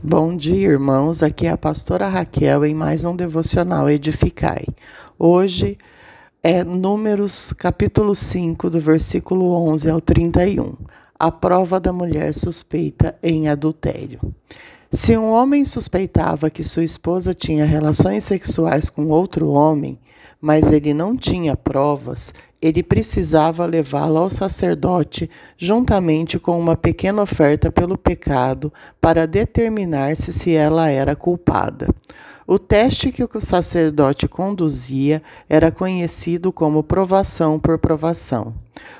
Bom dia, irmãos. Aqui é a pastora Raquel em mais um devocional Edificai. Hoje é Números, capítulo 5, do versículo 11 ao 31. A prova da mulher suspeita em adultério. Se um homem suspeitava que sua esposa tinha relações sexuais com outro homem, mas ele não tinha provas, ele precisava levá-la ao sacerdote juntamente com uma pequena oferta pelo pecado para determinar-se se ela era culpada. O teste que o sacerdote conduzia era conhecido como provação por provação.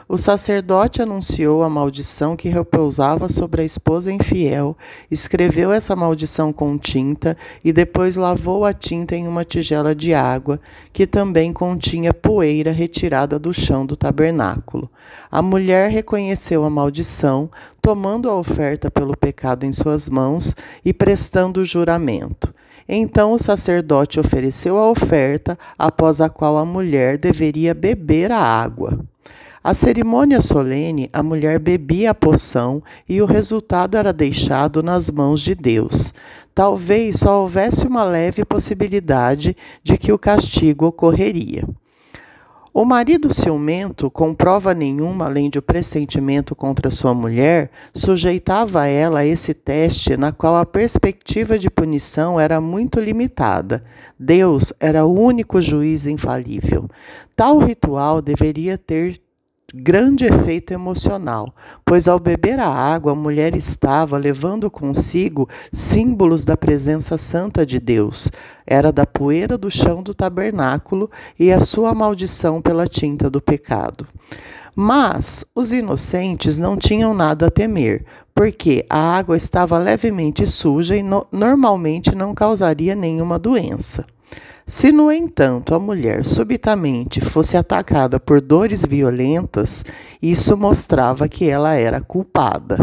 O sacerdote anunciou a maldição que repousava sobre a esposa infiel, escreveu essa maldição com tinta e depois lavou a tinta em uma tigela de água, que também continha poeira retirada do chão do tabernáculo. A mulher reconheceu a maldição, tomando a oferta pelo pecado em suas mãos e prestando o juramento. Então o sacerdote ofereceu a oferta, após a qual a mulher deveria beber a água. A cerimônia solene, a mulher bebia a poção e o resultado era deixado nas mãos de Deus. Talvez só houvesse uma leve possibilidade de que o castigo ocorreria. O marido ciumento, com prova nenhuma além de o pressentimento contra sua mulher, sujeitava ela a esse teste na qual a perspectiva de punição era muito limitada. Deus era o único juiz infalível. Tal ritual deveria ter grande efeito emocional, pois ao beber a água a mulher estava levando consigo símbolos da presença santa de Deus. Era da poeira do chão do tabernáculo e a sua maldição pela tinta do pecado. Mas os inocentes não tinham nada a temer, porque a água estava levemente suja e no normalmente não causaria nenhuma doença. Se, no entanto, a mulher subitamente fosse atacada por dores violentas, isso mostrava que ela era culpada.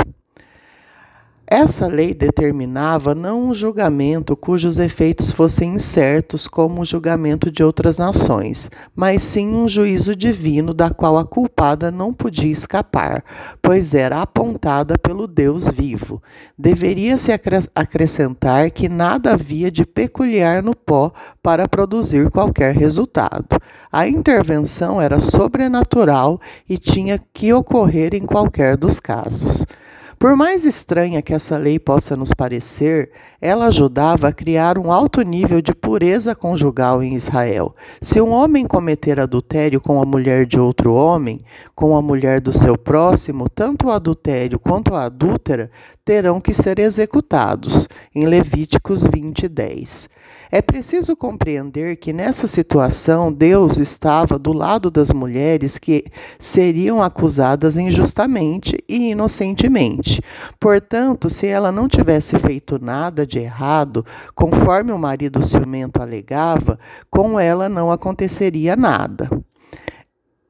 Essa lei determinava não um julgamento cujos efeitos fossem incertos, como o julgamento de outras nações, mas sim um juízo divino da qual a culpada não podia escapar, pois era apontada pelo Deus vivo. Deveria-se acrescentar que nada havia de peculiar no pó para produzir qualquer resultado. A intervenção era sobrenatural e tinha que ocorrer em qualquer dos casos. Por mais estranha que essa lei possa nos parecer, ela ajudava a criar um alto nível de pureza conjugal em Israel. Se um homem cometer adultério com a mulher de outro homem, com a mulher do seu próximo, tanto o adultério quanto a adúltera terão que ser executados, em Levíticos 20, 10. É preciso compreender que nessa situação Deus estava do lado das mulheres que seriam acusadas injustamente e inocentemente. Portanto, se ela não tivesse feito nada de errado, conforme o marido ciumento alegava, com ela não aconteceria nada.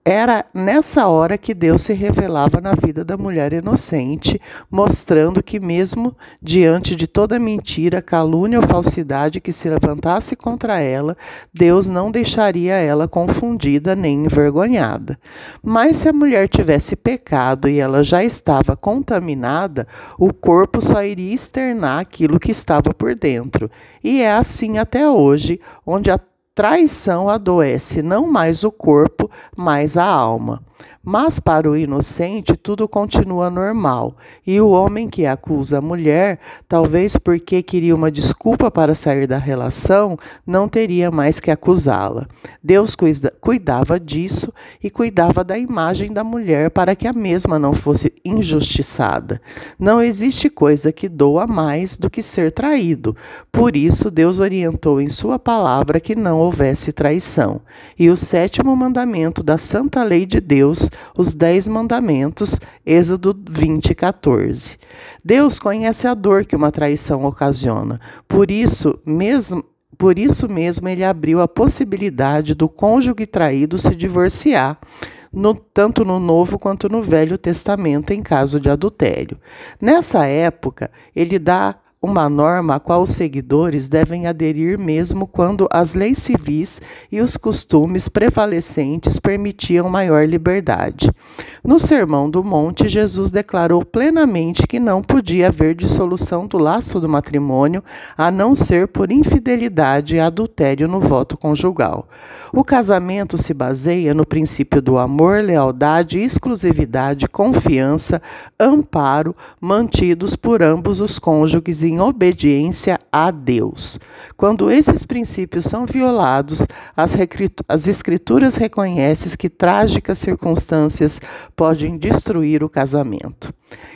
Era nessa hora que Deus se revelava na vida da mulher inocente, mostrando que, mesmo diante de toda mentira, calúnia ou falsidade que se levantasse contra ela, Deus não deixaria ela confundida nem envergonhada. Mas se a mulher tivesse pecado e ela já estava contaminada, o corpo só iria externar aquilo que estava por dentro. E é assim até hoje, onde a traição adoece não mais o corpo, mas a alma. Mas para o inocente tudo continua normal, e o homem que acusa a mulher, talvez porque queria uma desculpa para sair da relação, não teria mais que acusá-la. Deus cuidava disso e cuidava da imagem da mulher para que a mesma não fosse injustiçada. Não existe coisa que doa mais do que ser traído. Por isso, Deus orientou em Sua palavra que não houvesse traição. E o sétimo mandamento da santa lei de Deus os Dez Mandamentos, Êxodo 20, 14. Deus conhece a dor que uma traição ocasiona, por isso mesmo. Por isso mesmo, ele abriu a possibilidade do cônjuge traído se divorciar, no, tanto no Novo quanto no Velho Testamento, em caso de adultério. Nessa época, ele dá uma norma a qual os seguidores devem aderir mesmo quando as leis civis e os costumes prevalecentes permitiam maior liberdade. No Sermão do Monte, Jesus declarou plenamente que não podia haver dissolução do laço do matrimônio a não ser por infidelidade e adultério no voto conjugal. O casamento se baseia no princípio do amor, lealdade, exclusividade, confiança, amparo, mantidos por ambos os cônjuges em obediência a Deus. Quando esses princípios são violados, as, as Escrituras reconhecem que trágicas circunstâncias podem destruir o casamento.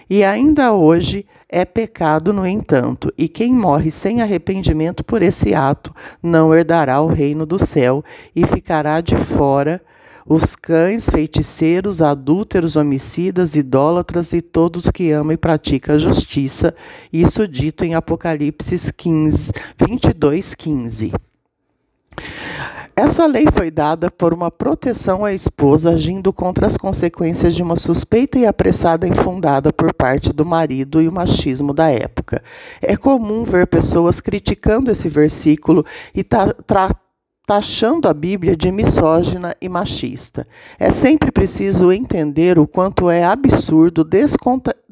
E ainda hoje é pecado, no entanto, e quem morre sem arrependimento por esse ato não herdará o reino do céu e ficará de fora os cães, feiticeiros, adúlteros, homicidas, idólatras e todos que amam e praticam a justiça. Isso dito em Apocalipse 15, 22, 15. Essa lei foi dada por uma proteção à esposa agindo contra as consequências de uma suspeita e apressada infundada por parte do marido e o machismo da época. É comum ver pessoas criticando esse versículo e tratando taxando a Bíblia de misógina e machista. É sempre preciso entender o quanto é absurdo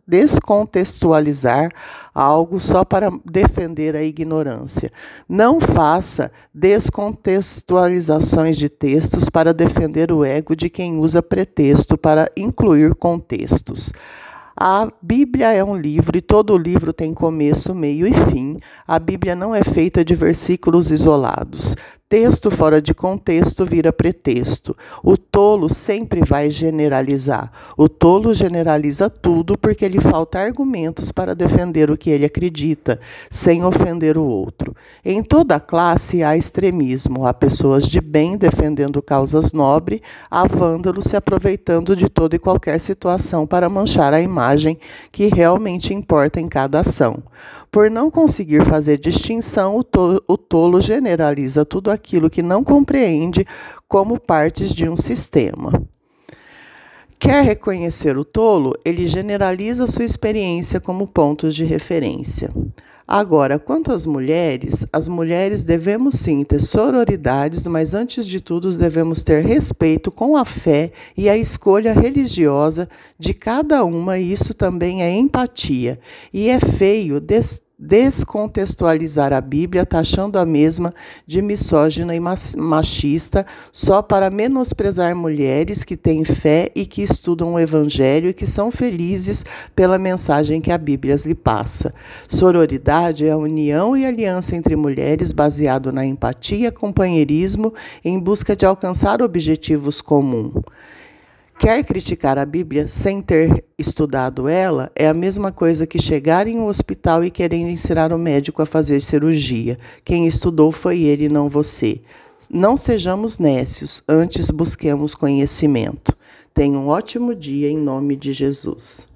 descontextualizar algo só para defender a ignorância. Não faça descontextualizações de textos para defender o ego de quem usa pretexto para incluir contextos. A Bíblia é um livro e todo livro tem começo, meio e fim. A Bíblia não é feita de versículos isolados. Texto fora de contexto vira pretexto. O tolo sempre vai generalizar. O tolo generaliza tudo porque lhe falta argumentos para defender o que ele acredita, sem ofender o outro. Em toda classe há extremismo. Há pessoas de bem defendendo causas nobres, há vândalos se aproveitando de toda e qualquer situação para manchar a imagem que realmente importa em cada ação. Por não conseguir fazer distinção, o tolo, generaliza tudo aquilo que não compreende como partes de um sistema. Quer reconhecer o tolo? Ele generaliza sua experiência como pontos de referência. Agora, quanto às mulheres, as mulheres devemos sim ter sororidades, mas antes de tudo devemos ter respeito com a fé e a escolha religiosa de cada uma, e isso também é empatia. E é feio descontextualizar a Bíblia, taxando a mesma de misógina e machista, só para menosprezar mulheres que têm fé e que estudam o Evangelho e que são felizes pela mensagem que a Bíblia lhe passa. Sororidade é a união e aliança entre mulheres baseado na empatia, companheirismo em busca de alcançar objetivos comuns. Quer criticar a Bíblia sem ter estudado ela é a mesma coisa que chegar em um hospital e querer ensinar o médico a fazer cirurgia. Quem estudou foi ele, não você. Não sejamos nécios, antes busquemos conhecimento. Tenha um ótimo dia em nome de Jesus.